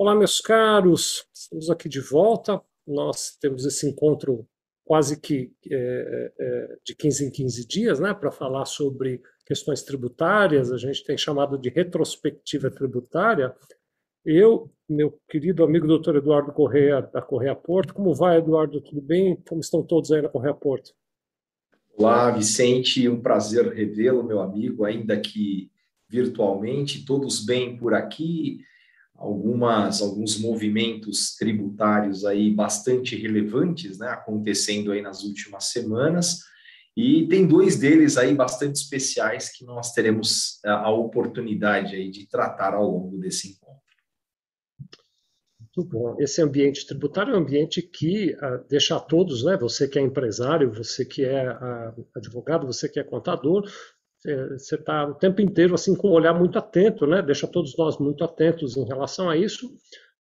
Olá, meus caros, estamos aqui de volta. Nós temos esse encontro quase que é, é, de 15 em 15 dias, né, para falar sobre questões tributárias. A gente tem chamado de retrospectiva tributária. Eu, meu querido amigo doutor Eduardo Correia, da Correia Porto, como vai, Eduardo? Tudo bem? Como estão todos aí na Correia Porto? Olá, Vicente, um prazer revê-lo, meu amigo, ainda que virtualmente, todos bem por aqui algumas alguns movimentos tributários aí bastante relevantes, né, acontecendo aí nas últimas semanas. E tem dois deles aí bastante especiais que nós teremos a, a oportunidade aí de tratar ao longo desse encontro. Muito bom. Esse ambiente tributário é um ambiente que uh, deixa a todos, né? Você que é empresário, você que é uh, advogado, você que é contador, você está o tempo inteiro assim com um olhar muito atento, né? Deixa todos nós muito atentos em relação a isso,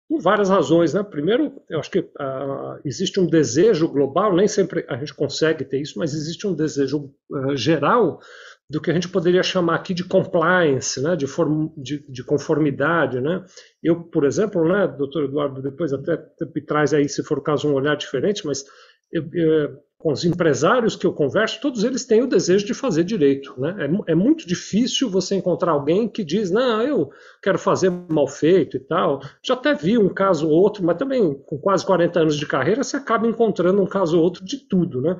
por várias razões, né? Primeiro, eu acho que uh, existe um desejo global, nem sempre a gente consegue ter isso, mas existe um desejo uh, geral do que a gente poderia chamar aqui de compliance, né? De, form, de, de, conformidade, né? Eu, por exemplo, né, doutor Eduardo, depois até me traz aí, se for o caso, um olhar diferente, mas eu, eu, com os empresários que eu converso, todos eles têm o desejo de fazer direito. Né? É, é, muito difícil você encontrar alguém que diz, não, eu quero fazer mal feito e tal. Já até vi um caso ou outro, mas também com quase 40 anos de carreira, você acaba encontrando um caso ou outro de tudo. Né?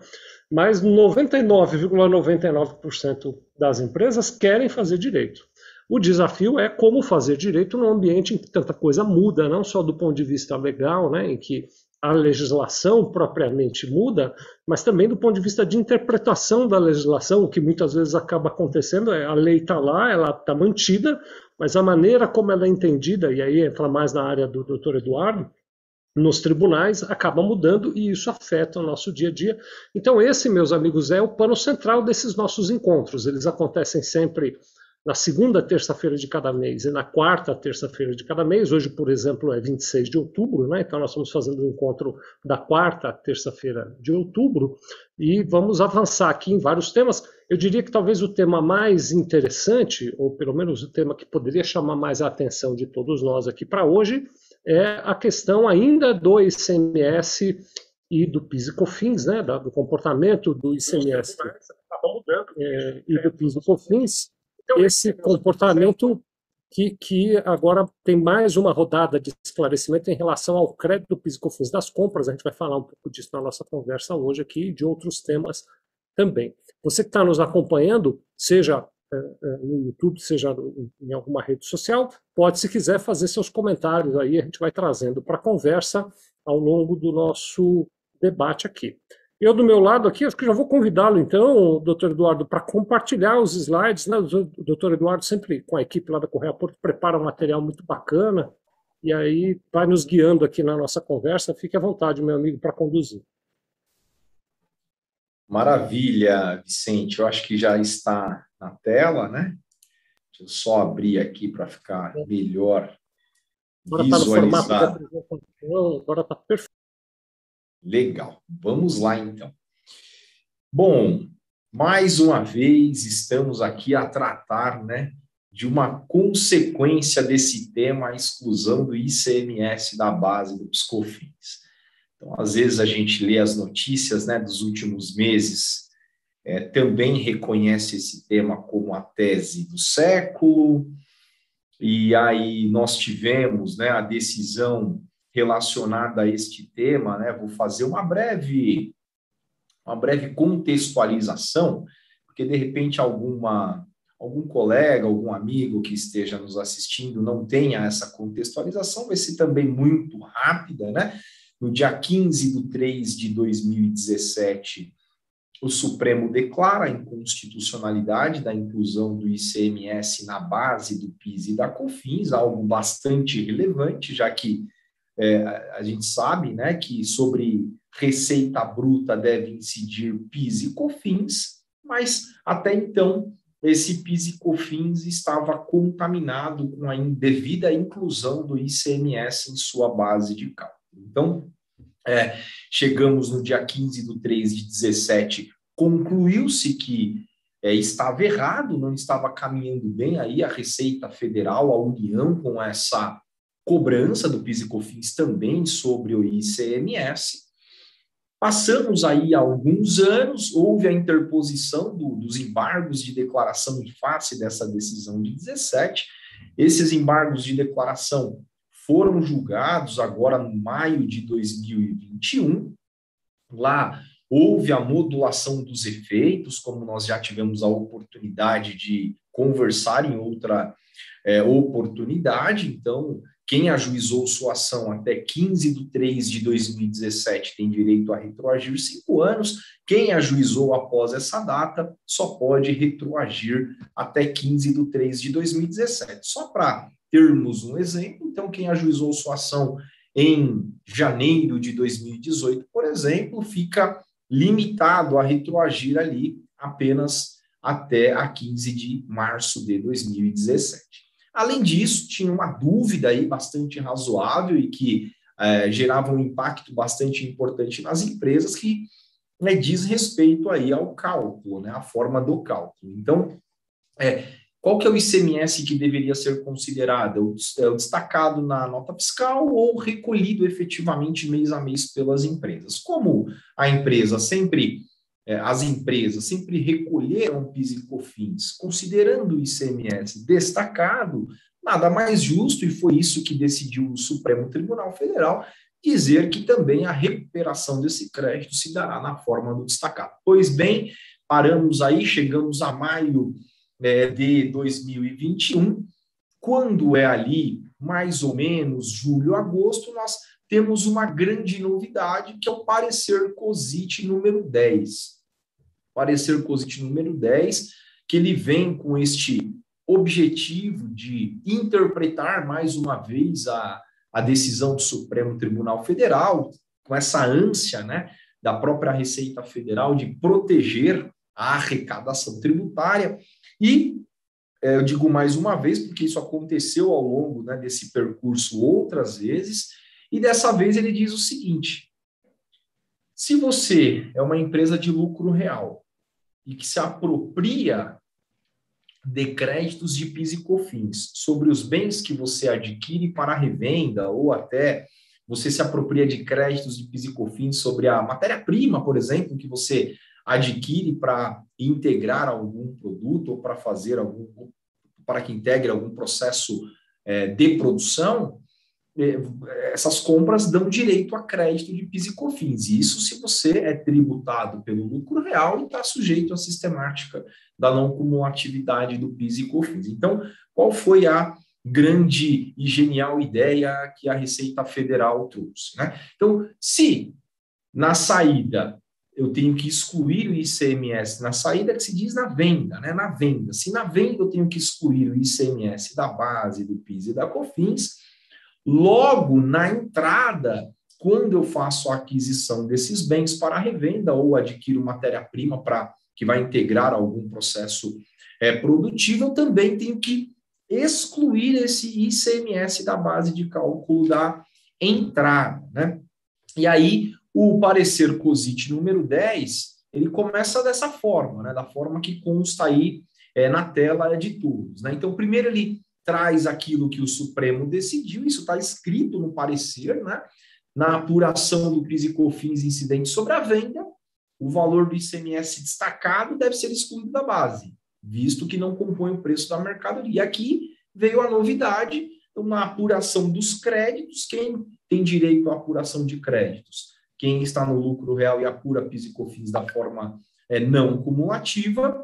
Mas 99,99% ,99 das empresas querem fazer direito. O desafio é como fazer direito num ambiente em que tanta coisa muda, não só do ponto de vista legal, né, em que a legislação propriamente muda, mas também do ponto de vista de interpretação da legislação, o que muitas vezes acaba acontecendo é a lei está lá, ela está mantida, mas a maneira como ela é entendida, e aí entra mais na área do doutor Eduardo, nos tribunais acaba mudando e isso afeta o nosso dia a dia. Então, esse, meus amigos, é o pano central desses nossos encontros. Eles acontecem sempre na segunda terça-feira de cada mês e na quarta terça-feira de cada mês. Hoje, por exemplo, é 26 de outubro, né? então nós estamos fazendo um encontro da quarta terça-feira de outubro e vamos avançar aqui em vários temas. Eu diria que talvez o tema mais interessante, ou pelo menos o tema que poderia chamar mais a atenção de todos nós aqui para hoje, é a questão ainda do ICMS e do PIS e COFINS, né, do comportamento do ICMS é, e do PIS e COFINS esse comportamento que, que agora tem mais uma rodada de esclarecimento em relação ao crédito PIS das compras. A gente vai falar um pouco disso na nossa conversa hoje aqui e de outros temas também. Você que está nos acompanhando, seja é, é, no YouTube, seja em alguma rede social, pode, se quiser, fazer seus comentários aí, a gente vai trazendo para a conversa ao longo do nosso debate aqui. Eu, do meu lado aqui, acho que já vou convidá-lo, então, doutor Eduardo, para compartilhar os slides. Né? O doutor Eduardo, sempre com a equipe lá da Correia Porto, prepara um material muito bacana e aí vai nos guiando aqui na nossa conversa. Fique à vontade, meu amigo, para conduzir. Maravilha, Vicente. Eu acho que já está na tela, né? Deixa eu só abrir aqui para ficar melhor agora visualizado. Está no formato de apresentação, agora está perfeito. Legal, vamos lá então. Bom, mais uma vez estamos aqui a tratar, né, de uma consequência desse tema, a exclusão do ICMS da base do Piscofins. Então, às vezes a gente lê as notícias, né, dos últimos meses, é, também reconhece esse tema como a tese do século, e aí nós tivemos, né, a decisão relacionada a este tema, né? Vou fazer uma breve uma breve contextualização, porque de repente alguma algum colega, algum amigo que esteja nos assistindo não tenha essa contextualização, vai ser também muito rápida, né? No dia 15 de 3 de 2017, o Supremo declara a inconstitucionalidade da inclusão do ICMS na base do PIS e da COFINS, algo bastante relevante, já que é, a gente sabe né, que sobre receita bruta deve incidir PIS e COFINS, mas até então esse PIS e COFINS estava contaminado com a indevida inclusão do ICMS em sua base de cálculo. Então, é, chegamos no dia 15 de 3 de 17, concluiu-se que é, estava errado, não estava caminhando bem aí a Receita Federal, a União, com essa cobrança do PIS e COFINS também sobre o ICMS. Passamos aí alguns anos, houve a interposição do, dos embargos de declaração em face dessa decisão de 17. Esses embargos de declaração foram julgados agora no maio de 2021. Lá houve a modulação dos efeitos, como nós já tivemos a oportunidade de conversar em outra é, oportunidade. Então, quem ajuizou sua ação até 15 de 3 de 2017 tem direito a retroagir cinco anos. Quem ajuizou após essa data só pode retroagir até 15 de 3 de 2017. Só para termos um exemplo, então, quem ajuizou sua ação em janeiro de 2018, por exemplo, fica limitado a retroagir ali apenas até a 15 de março de 2017. Além disso, tinha uma dúvida aí bastante razoável e que é, gerava um impacto bastante importante nas empresas que né, diz respeito aí ao cálculo, né, a forma do cálculo. Então, é, qual que é o ICMS que deveria ser considerado? É o destacado na nota fiscal ou recolhido efetivamente mês a mês pelas empresas? Como a empresa sempre as empresas sempre recolheram PIS e COFINS, considerando o ICMS destacado, nada mais justo, e foi isso que decidiu o Supremo Tribunal Federal, dizer que também a recuperação desse crédito se dará na forma do destacado. Pois bem, paramos aí, chegamos a maio é, de 2021, quando é ali mais ou menos julho, agosto, nós temos uma grande novidade, que é o parecer COSIT número 10 parecer COSIT número 10, que ele vem com este objetivo de interpretar mais uma vez a, a decisão do Supremo Tribunal Federal, com essa ânsia né, da própria Receita Federal de proteger a arrecadação tributária. E é, eu digo mais uma vez, porque isso aconteceu ao longo né, desse percurso outras vezes, e dessa vez ele diz o seguinte: se você é uma empresa de lucro real e que se apropria de créditos de PIS e COFINS. Sobre os bens que você adquire para revenda ou até você se apropria de créditos de PIS e COFINS sobre a matéria-prima, por exemplo, que você adquire para integrar algum produto ou para fazer algum para que integre algum processo é, de produção, essas compras dão direito a crédito de PIS e COFINS. Isso se você é tributado pelo lucro real e está sujeito à sistemática da não cumulatividade do PIS e COFINS. Então, qual foi a grande e genial ideia que a Receita Federal trouxe? Né? Então, se na saída eu tenho que excluir o ICMS na saída, que se diz na venda, né? Na venda. Se na venda eu tenho que excluir o ICMS da base do PIS e da COFINS, Logo, na entrada, quando eu faço a aquisição desses bens para revenda ou adquiro matéria-prima para que vai integrar algum processo é, produtivo, eu também tenho que excluir esse ICMS da base de cálculo da entrada. Né? E aí, o parecer COSIT número 10, ele começa dessa forma, né? da forma que consta aí é, na tela de todos. Né? Então, primeiro ele traz aquilo que o Supremo decidiu, isso está escrito no parecer, né? na apuração do PIS e COFINS incidente sobre a venda, o valor do ICMS destacado deve ser excluído da base, visto que não compõe o preço da mercadoria. Aqui veio a novidade, uma apuração dos créditos, quem tem direito à apuração de créditos? Quem está no lucro real e apura PIS e COFINS da forma é, não cumulativa,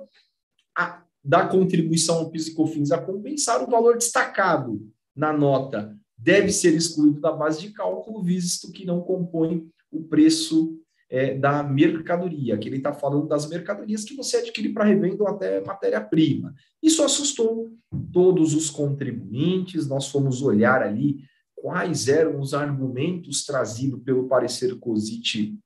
a, da contribuição ao PIS e COFINS a compensar, o valor destacado na nota deve ser excluído da base de cálculo, visto que não compõe o preço é, da mercadoria. Aqui ele está falando das mercadorias que você adquire para revenda ou até matéria-prima. Isso assustou todos os contribuintes, nós fomos olhar ali quais eram os argumentos trazidos pelo parecer COSIT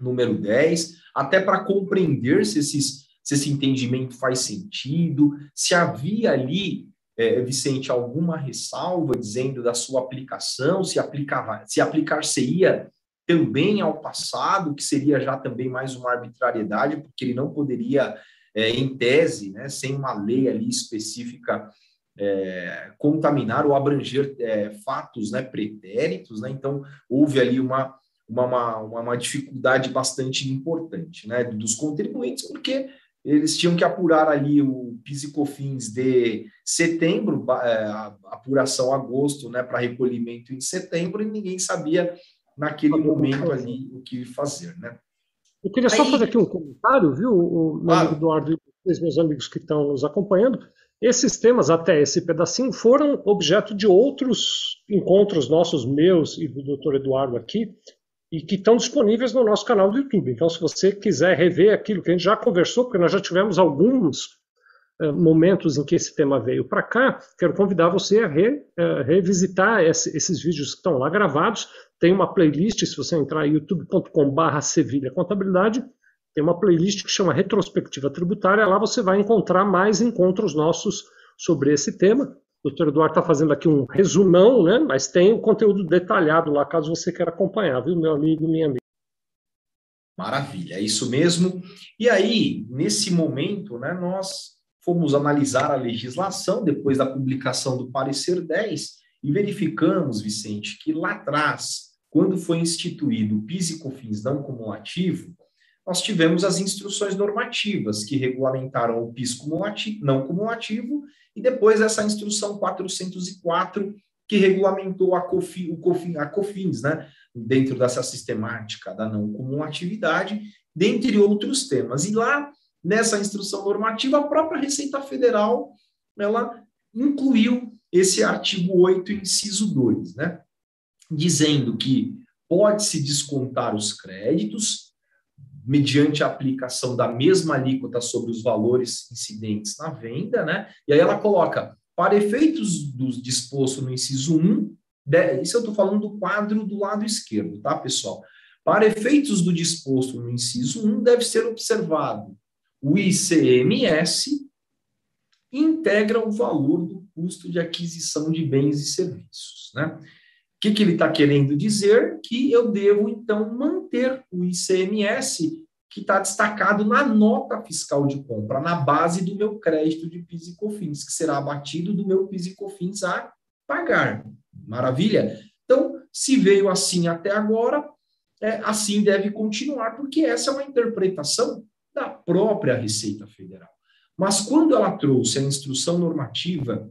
número 10, até para compreender se esses se esse entendimento faz sentido, se havia ali, é, Vicente, alguma ressalva dizendo da sua aplicação, se aplicava, se aplicar-se-ia também ao passado, que seria já também mais uma arbitrariedade, porque ele não poderia, é, em tese, né, sem uma lei ali específica é, contaminar ou abranger é, fatos né, pretéritos, né? então houve ali uma, uma, uma, uma, dificuldade bastante importante né, dos contribuintes, porque eles tinham que apurar ali o PIS e COFINS de setembro, é, apuração agosto, né, para recolhimento em setembro, e ninguém sabia naquele momento ali o que fazer, né? Eu queria só Aí... fazer aqui um comentário, viu, o meu claro. amigo Eduardo e os meus amigos que estão nos acompanhando. Esses temas, até esse pedacinho, foram objeto de outros encontros nossos, meus e do Dr. Eduardo aqui, e que estão disponíveis no nosso canal do YouTube. Então, se você quiser rever aquilo que a gente já conversou, porque nós já tivemos alguns uh, momentos em que esse tema veio para cá, quero convidar você a re, uh, revisitar esse, esses vídeos que estão lá gravados. Tem uma playlist, se você entrar em youtube.com.br Sevilha Contabilidade, tem uma playlist que chama Retrospectiva Tributária. Lá você vai encontrar mais encontros nossos sobre esse tema. O doutor Eduardo está fazendo aqui um resumão, né? mas tem o conteúdo detalhado lá, caso você queira acompanhar, viu, meu amigo, minha amiga. Maravilha, é isso mesmo. E aí, nesse momento, né, nós fomos analisar a legislação depois da publicação do parecer 10 e verificamos, Vicente, que lá atrás, quando foi instituído o PIS e COFINS não cumulativo, nós tivemos as instruções normativas que regulamentaram o PIS cumulativo, não cumulativo e depois essa instrução 404 que regulamentou a, COFI, o COFI, a COFINS, né, dentro dessa sistemática da não cumulatividade, dentre outros temas. E lá, nessa instrução normativa, a própria Receita Federal, ela incluiu esse artigo 8, inciso 2, né, dizendo que pode-se descontar os créditos mediante a aplicação da mesma alíquota sobre os valores incidentes na venda, né? E aí ela coloca, para efeitos do disposto no inciso 1, isso eu estou falando do quadro do lado esquerdo, tá, pessoal? Para efeitos do disposto no inciso 1, deve ser observado o ICMS integra o valor do custo de aquisição de bens e serviços, né? Que, que ele está querendo dizer? Que eu devo, então, manter o ICMS que está destacado na nota fiscal de compra, na base do meu crédito de PIS e COFINS, que será abatido do meu PIS e COFINS a pagar. Maravilha? Então, se veio assim até agora, é, assim deve continuar, porque essa é uma interpretação da própria Receita Federal. Mas quando ela trouxe a instrução normativa,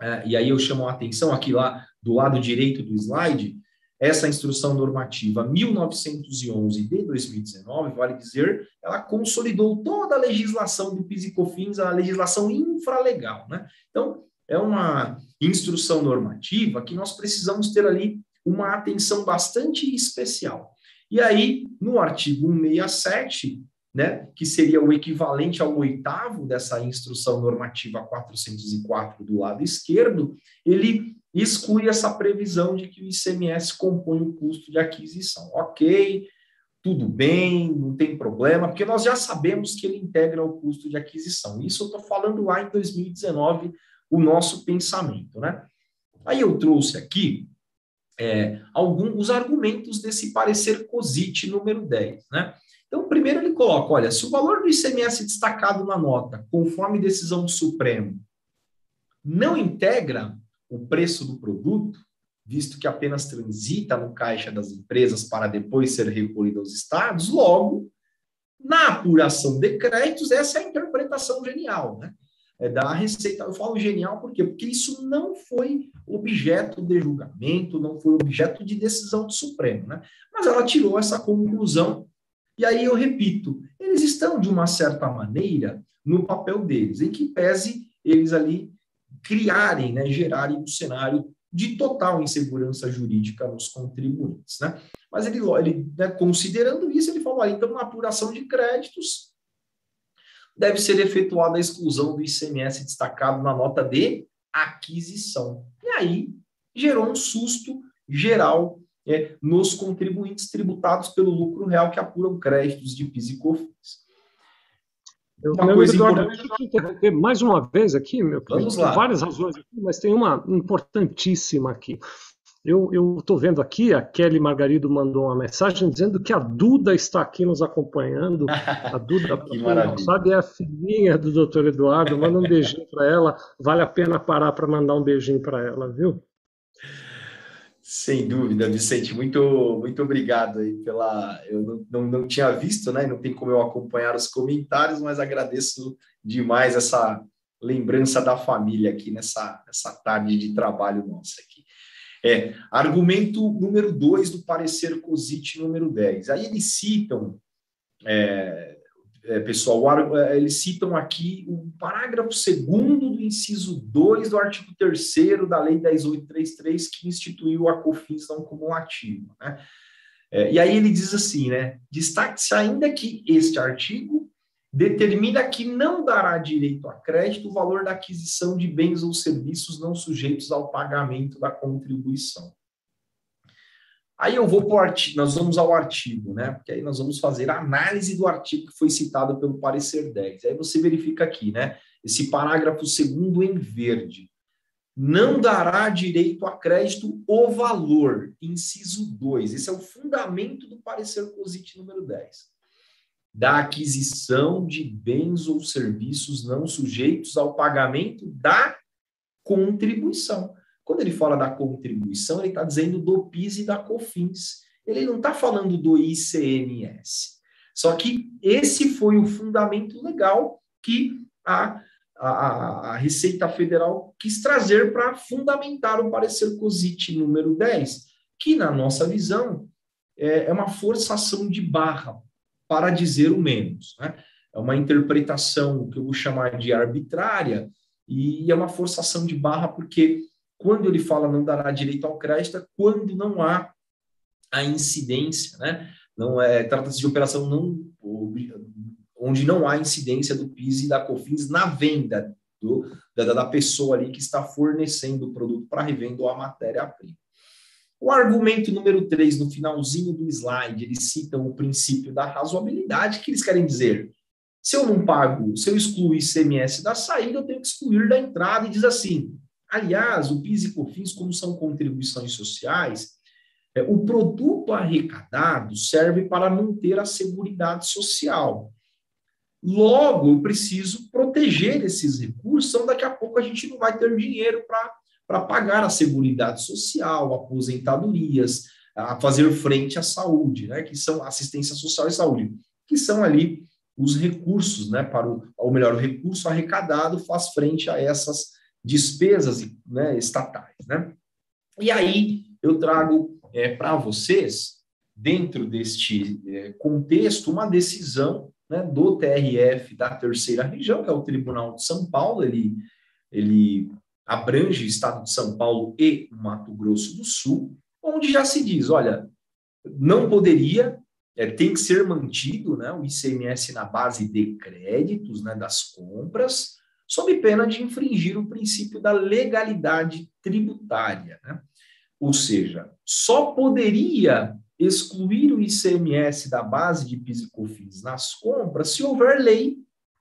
é, e aí eu chamo a atenção aqui lá do lado direito do slide, essa instrução normativa 1911 de 2019, vale dizer, ela consolidou toda a legislação do PIS e COFINS, a legislação infralegal, né? Então, é uma instrução normativa que nós precisamos ter ali uma atenção bastante especial. E aí, no artigo 167, né, que seria o equivalente ao oitavo dessa instrução normativa 404 do lado esquerdo, ele exclui essa previsão de que o ICMS compõe o custo de aquisição. Ok, tudo bem, não tem problema, porque nós já sabemos que ele integra o custo de aquisição. Isso eu estou falando lá em 2019, o nosso pensamento, né? Aí eu trouxe aqui é, alguns os argumentos desse parecer COSIT número 10, né? Então, primeiro ele coloca, olha, se o valor do ICMS destacado na nota, conforme decisão do Supremo, não integra o preço do produto, visto que apenas transita no caixa das empresas para depois ser recolhido aos estados, logo, na apuração de créditos, essa é a interpretação genial, né? É da Receita. Eu falo genial por quê? Porque isso não foi objeto de julgamento, não foi objeto de decisão do Supremo, né? Mas ela tirou essa conclusão e aí eu repito, eles estão, de uma certa maneira, no papel deles, em que pese eles ali criarem, né, gerarem um cenário de total insegurança jurídica nos contribuintes. Né? Mas ele, ele né, considerando isso, ele falou, então, na apuração de créditos, deve ser efetuada a exclusão do ICMS destacado na nota de aquisição. E aí gerou um susto geral é, nos contribuintes tributados pelo lucro real que apuram créditos de PIS e COFINS. Eu, uma coisa Eduardo, importante... mais uma vez aqui, meu Vamos lá. várias razões aqui, mas tem uma importantíssima aqui. Eu estou vendo aqui, a Kelly Margarido mandou uma mensagem dizendo que a Duda está aqui nos acompanhando. A Duda, que maravilha. sabe, é a filhinha do doutor Eduardo. Manda um beijinho para ela. Vale a pena parar para mandar um beijinho para ela, viu? Sem dúvida, Vicente, muito, muito obrigado aí pela. Eu não, não, não, tinha visto, né? Não tem como eu acompanhar os comentários, mas agradeço demais essa lembrança da família aqui nessa, nessa tarde de trabalho nossa aqui. É, argumento número 2 do parecer COSIT número 10. Aí eles citam, é, pessoal, é, eles citam aqui o parágrafo segundo do inciso 2 do artigo 3 da Lei 10833, que instituiu a COFINS não cumulativa. Né? É, e aí ele diz assim, né? Destaque-se ainda que este artigo determina que não dará direito a crédito o valor da aquisição de bens ou serviços não sujeitos ao pagamento da contribuição. Aí eu vou para o artigo, nós vamos ao artigo, né? Porque aí nós vamos fazer a análise do artigo que foi citado pelo parecer 10. Aí você verifica aqui, né? Esse parágrafo segundo em verde. Não dará direito a crédito o valor, inciso 2. Esse é o fundamento do parecer COSIT número 10 da aquisição de bens ou serviços não sujeitos ao pagamento da contribuição. Quando ele fala da contribuição, ele está dizendo do PIS e da COFINS. Ele não está falando do ICMS. Só que esse foi o fundamento legal que a, a, a Receita Federal quis trazer para fundamentar o parecer COSIT número 10, que, na nossa visão, é, é uma forçação de barra para dizer o menos. Né? É uma interpretação que eu vou chamar de arbitrária e é uma forçação de barra, porque quando ele fala não dará direito ao crédito, é quando não há a incidência, né? Não é trata-se de operação não onde não há incidência do PIS e da COFINS na venda do, da, da pessoa ali que está fornecendo o produto para revenda ou a matéria-prima. O argumento número 3, no finalzinho do slide, eles citam o princípio da razoabilidade, que eles querem dizer, se eu não pago, se eu excluo ICMS da saída, eu tenho que excluir da entrada, e diz assim, aliás, o PIS e COFINS, como são contribuições sociais, é, o produto arrecadado serve para manter a seguridade social. Logo, eu preciso proteger esses recursos, senão daqui a pouco a gente não vai ter dinheiro para para pagar a seguridade social, aposentadorias, a fazer frente à saúde, né, que são assistência social e saúde, que são ali os recursos, né, para o, ou melhor, o recurso arrecadado faz frente a essas despesas né, estatais, né? E aí eu trago é, para vocês, dentro deste é, contexto, uma decisão né, do TRF da terceira região, que é o Tribunal de São Paulo, ele, ele abrange o estado de São Paulo e Mato Grosso do Sul, onde já se diz, olha, não poderia, é, tem que ser mantido né, o ICMS na base de créditos né, das compras, sob pena de infringir o princípio da legalidade tributária. Né? Ou seja, só poderia excluir o ICMS da base de PIS e COFINS nas compras se houver lei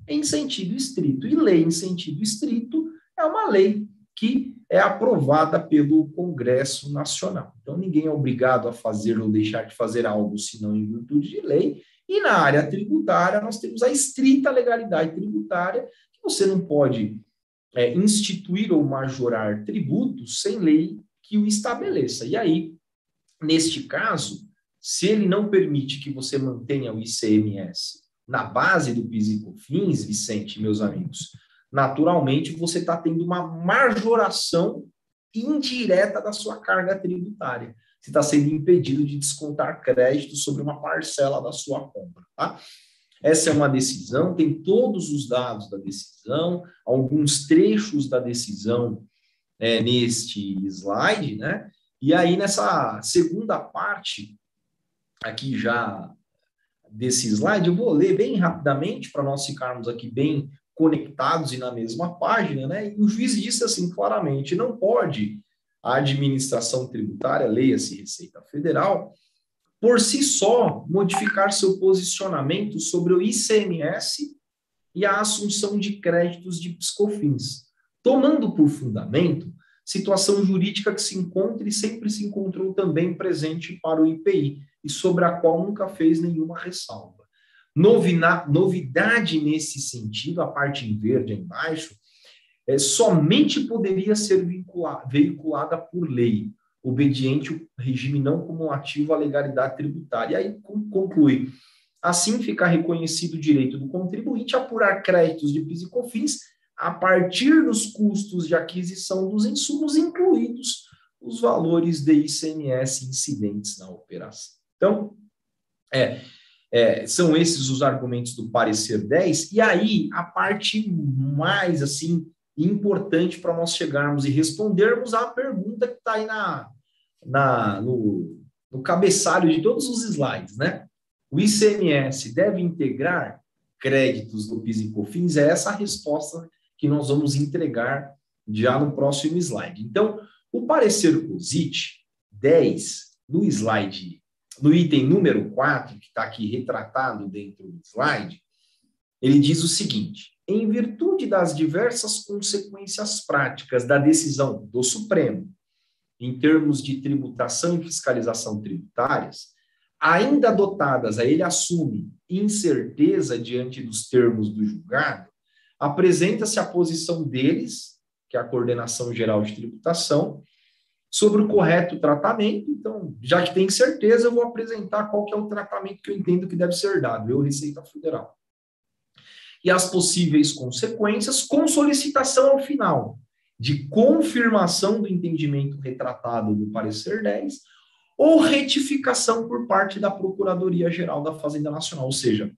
em sentido estrito. E lei em sentido estrito é uma lei que é aprovada pelo Congresso Nacional. Então, ninguém é obrigado a fazer ou deixar de fazer algo senão em virtude de lei. E na área tributária, nós temos a estrita legalidade tributária, você não pode é, instituir ou majorar tributos sem lei que o estabeleça. E aí, neste caso, se ele não permite que você mantenha o ICMS na base do PIS e COFINS, Vicente, meus amigos, naturalmente você está tendo uma majoração indireta da sua carga tributária. Você está sendo impedido de descontar crédito sobre uma parcela da sua compra. Tá? Essa é uma decisão, tem todos os dados da decisão, alguns trechos da decisão é, neste slide, né? E aí, nessa segunda parte, aqui já desse slide, eu vou ler bem rapidamente para nós ficarmos aqui bem conectados e na mesma página, né? E o juiz disse assim claramente: não pode a administração tributária, leia-se Receita Federal, por si só modificar seu posicionamento sobre o ICMS e a assunção de créditos de piscofins, tomando por fundamento situação jurídica que se encontra e sempre se encontrou também presente para o IPI, e sobre a qual nunca fez nenhuma ressalva. Novina, novidade nesse sentido, a parte em verde embaixo, é, somente poderia ser veiculada por lei, obediente o regime não cumulativo à legalidade tributária. E aí conclui. Assim fica reconhecido o direito do contribuinte a apurar créditos de PIS e COFINS a partir dos custos de aquisição dos insumos, incluídos os valores de ICMS incidentes na operação. Então, é, é, são esses os argumentos do parecer 10, e aí a parte mais assim importante para nós chegarmos e respondermos à pergunta que está aí na, na, no, no cabeçalho de todos os slides, né? O ICMS deve integrar créditos do PIS e COFINS? É essa a resposta que nós vamos entregar já no próximo slide. Então, o parecer COSIT 10, no slide, no item número 4, que está aqui retratado dentro do slide, ele diz o seguinte: em virtude das diversas consequências práticas da decisão do Supremo, em termos de tributação e fiscalização tributárias, ainda adotadas, a ele assume incerteza diante dos termos do julgado, apresenta-se a posição deles, que é a Coordenação Geral de Tributação, sobre o correto tratamento. Então, já que tem certeza, eu vou apresentar qual que é o tratamento que eu entendo que deve ser dado, eu, Receita Federal. E as possíveis consequências, com solicitação ao final de confirmação do entendimento retratado no parecer 10 ou retificação por parte da Procuradoria Geral da Fazenda Nacional, ou seja,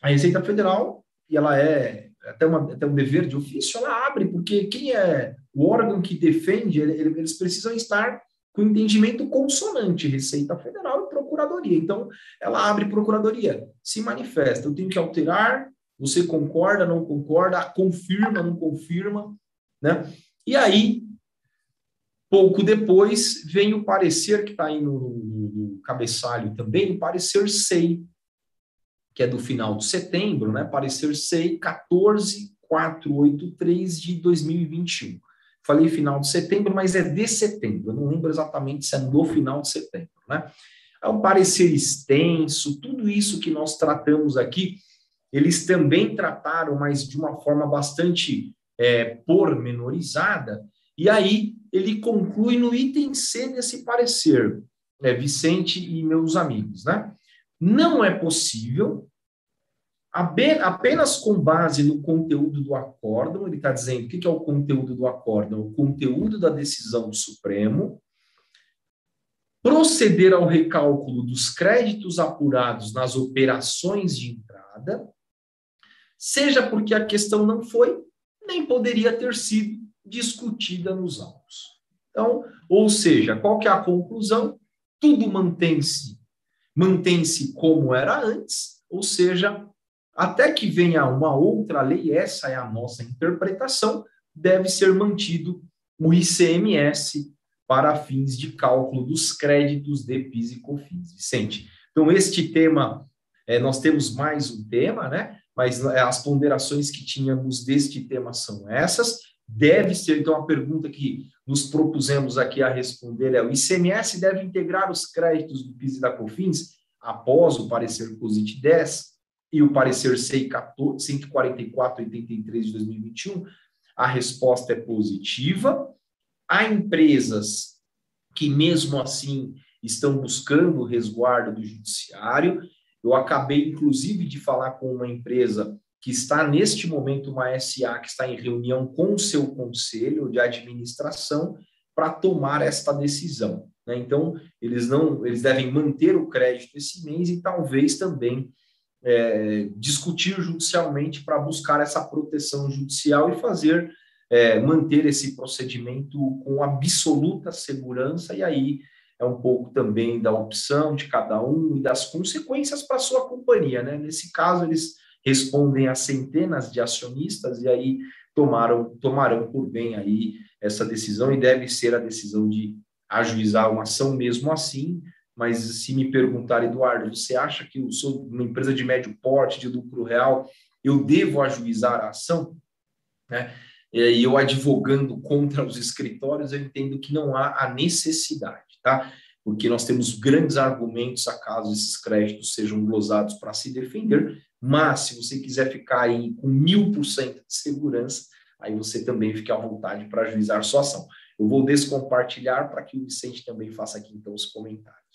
a Receita Federal, e ela é até, uma, até um dever de ofício, ela abre, porque quem é o órgão que defende, eles precisam estar com entendimento consonante, Receita Federal e Procuradoria. Então, ela abre Procuradoria, se manifesta, eu tenho que alterar, você concorda, não concorda, confirma, não confirma, né? E aí, pouco depois, vem o parecer que está aí no, no, no cabeçalho também, o parecer SEI, que é do final de setembro, né? Parecer SEI 14483 de 2021. Falei final de setembro, mas é de setembro. Eu não lembro exatamente se é no final de setembro, né? É um parecer extenso, tudo isso que nós tratamos aqui, eles também trataram, mas de uma forma bastante é, pormenorizada. E aí ele conclui no item C desse parecer, né, Vicente e meus amigos, né? Não é possível, apenas com base no conteúdo do acórdão, ele está dizendo o que é o conteúdo do acórdão? O conteúdo da decisão do Supremo, proceder ao recálculo dos créditos apurados nas operações de entrada, seja porque a questão não foi, nem poderia ter sido discutida nos autos. Então, ou seja, qual que é a conclusão? Tudo mantém-se mantém-se como era antes, ou seja, até que venha uma outra lei, essa é a nossa interpretação, deve ser mantido o ICMS para fins de cálculo dos créditos de PIS e COFINS. Vicente, então este tema, é, nós temos mais um tema, né? Mas é, as ponderações que tínhamos deste tema são essas. Deve ser, então, a pergunta que nos propusemos aqui a responder é: o ICMS deve integrar os créditos do PIS e da COFINS após o parecer COSIT 10 e o parecer CEI 14483 de 2021? A resposta é positiva. Há empresas que, mesmo assim, estão buscando o resguardo do judiciário. Eu acabei, inclusive, de falar com uma empresa que está neste momento uma SA que está em reunião com o seu conselho de administração para tomar esta decisão. Né? Então, eles não, eles devem manter o crédito esse mês e talvez também é, discutir judicialmente para buscar essa proteção judicial e fazer é, manter esse procedimento com absoluta segurança e aí é um pouco também da opção de cada um e das consequências para a sua companhia, né? Nesse caso, eles respondem a centenas de acionistas e aí tomaram, tomarão por bem aí essa decisão e deve ser a decisão de ajuizar uma ação mesmo assim, mas se me perguntar, Eduardo, você acha que eu sou uma empresa de médio porte, de lucro real, eu devo ajuizar a ação? Né? e eu advogando contra os escritórios, eu entendo que não há a necessidade, tá? Porque nós temos grandes argumentos a caso esses créditos sejam glosados para se defender, mas se você quiser ficar aí com mil por cento de segurança, aí você também fica à vontade para ajuizar sua ação. Eu vou descompartilhar para que o Vicente também faça aqui então os comentários.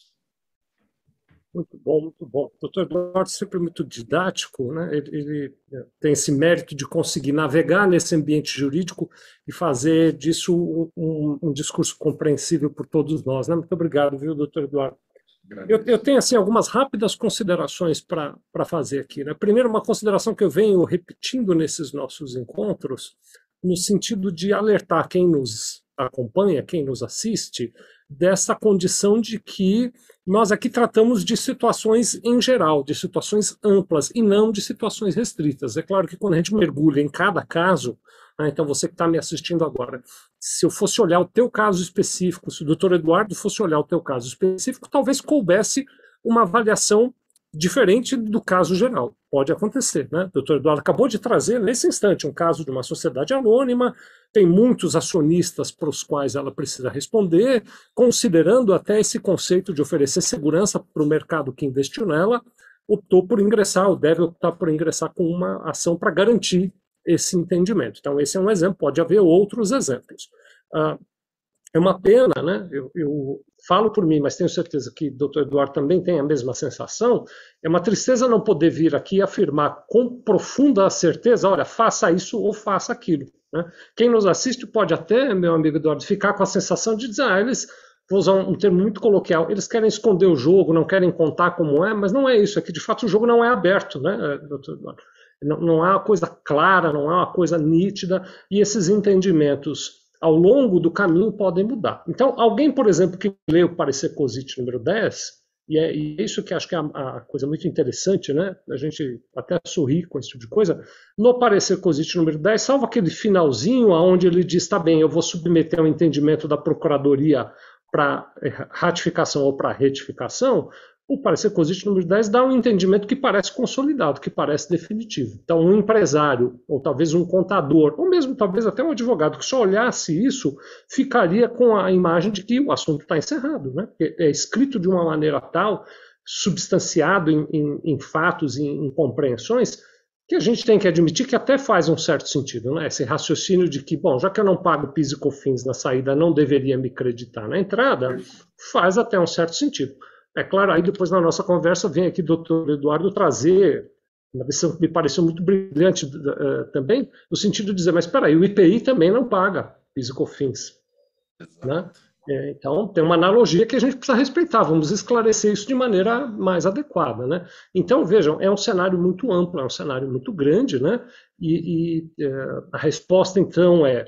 Muito bom, muito bom. O doutor Eduardo sempre muito didático, né? ele, ele, é, tem esse mérito de conseguir navegar nesse ambiente jurídico e fazer disso um, um, discurso compreensível por todos nós. Né? Muito obrigado, viu, doutor Eduardo? Eu, eu, tenho assim algumas rápidas considerações para fazer aqui. Né? Primeiro, uma consideração que eu venho repetindo nesses nossos encontros, no sentido de alertar quem nos acompanha, quem nos assiste, dessa condição de que nós aqui tratamos de situações em geral, de situações amplas e não de situações restritas. É claro que quando a gente mergulha em cada caso, né, então você que está me assistindo agora, se eu fosse olhar o teu caso específico, se o doutor Eduardo fosse olhar o teu caso específico, talvez coubesse uma avaliação diferente do caso geral. Pode acontecer, né? O doutor Eduardo acabou de trazer, nesse instante, um caso de uma sociedade anônima, tem muitos acionistas para os quais ela precisa responder, considerando até esse conceito de oferecer segurança para o mercado que investiu nela, optou por ingressar, ou deve optar por ingressar com uma ação para garantir esse entendimento. Então, esse é um exemplo, pode haver outros exemplos. Ah, é uma pena, né? Eu, eu, falo por mim, mas tenho certeza que o doutor Eduardo também tem a mesma sensação. É uma tristeza não poder vir aqui afirmar com profunda certeza: olha, faça isso ou faça aquilo. Né? Quem nos assiste pode até, meu amigo Eduardo, ficar com a sensação de dizer: ah, eles, vou usar um, termo muito coloquial, eles querem esconder o jogo, não querem contar como é, mas não é isso. É que de fato o jogo não é aberto, né, doutor Eduardo? Não, não há uma coisa clara, não há uma coisa nítida, e esses entendimentos ao longo do caminho podem mudar. Então, alguém, por exemplo, que lê o parecer COSIT número 10, e é, e é isso que acho que é a, coisa muito interessante, né? A gente até sorri com esse tipo de coisa. No parecer COSIT número 10, salvo aquele finalzinho onde ele diz, tá bem, eu vou submeter ao entendimento da Procuradoria para ratificação ou para retificação, o parecer COSIT número 10 dá um entendimento que parece consolidado, que parece definitivo. Então, um empresário, ou talvez um contador, ou mesmo talvez até um advogado que só olhasse isso, ficaria com a imagem de que o assunto está encerrado. Né? É escrito de uma maneira tal, substanciado em, em, em fatos e em, em compreensões, que a gente tem que admitir que até faz um certo sentido, né? Esse raciocínio de que, bom, já que eu não pago PIS e COFINS na saída, não deveria me creditar na entrada, faz até um certo sentido. É claro, aí depois na nossa conversa vem aqui o doutor Eduardo trazer uma visão que me pareceu muito brilhante uh, também, no sentido de dizer, mas espera aí, o IPI também não paga PIS. Né? É, então, tem uma analogia que a gente precisa respeitar, vamos esclarecer isso de maneira mais adequada. Né? Então, vejam, é um cenário muito amplo, é um cenário muito grande, né? e, e uh, a resposta, então, é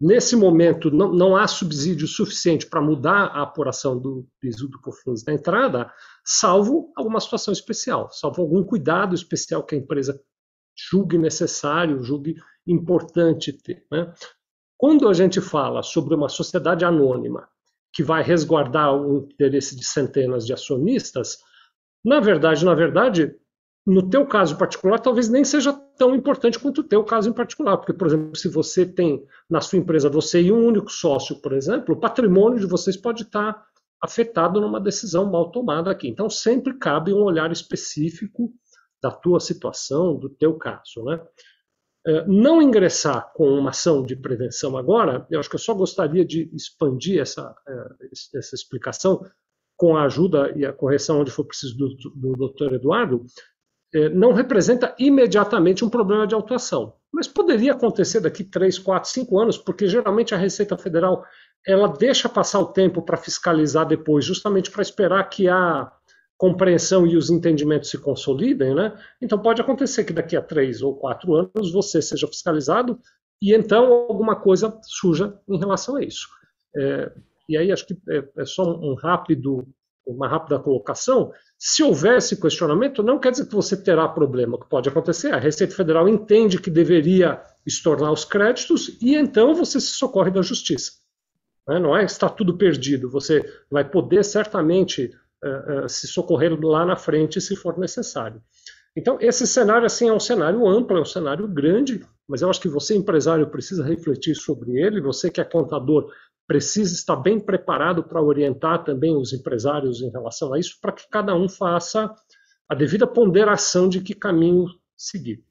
Nesse momento, não, não há subsídio suficiente para mudar a apuração do piso do COFINS da entrada, salvo alguma situação especial, salvo algum cuidado especial que a empresa julgue necessário, julgue importante ter. Né? Quando a gente fala sobre uma sociedade anônima que vai resguardar o interesse de centenas de acionistas, na verdade, na verdade, no teu caso particular, talvez nem seja tão importante quanto o teu caso em particular, porque, por exemplo, se você tem na sua empresa você e um único sócio, por exemplo, o patrimônio de vocês pode estar afetado numa decisão mal tomada aqui. Então, sempre cabe um olhar específico da tua situação, do teu caso, né? É, não ingressar com uma ação de prevenção agora, eu acho que eu só gostaria de expandir essa, é, essa explicação com a ajuda e a correção onde for preciso do, do, do Dr. Eduardo, não representa imediatamente um problema de autuação. Mas poderia acontecer daqui 3, 4, 5 anos, porque geralmente a Receita Federal ela deixa passar o tempo para fiscalizar depois, justamente para esperar que a compreensão e os entendimentos se consolidem, né? Então pode acontecer que daqui a três ou quatro anos você seja fiscalizado e então alguma coisa suja em relação a isso. É, e aí acho que é, é só um rápido, uma rápida colocação. Se houver esse questionamento, não quer dizer que você terá problema. O que pode acontecer? A Receita Federal entende que deveria estornar os créditos e então você se socorre da justiça. Né? Não é está tudo perdido. Você vai poder certamente uh, uh, se socorrer lá na frente se for necessário. Então, esse cenário assim, é um cenário amplo, é um cenário grande, mas eu acho que você, empresário, precisa refletir sobre ele, você que é contador precisa estar bem preparado para orientar também os empresários em relação a isso, para que cada um faça a devida ponderação de que caminho seguir.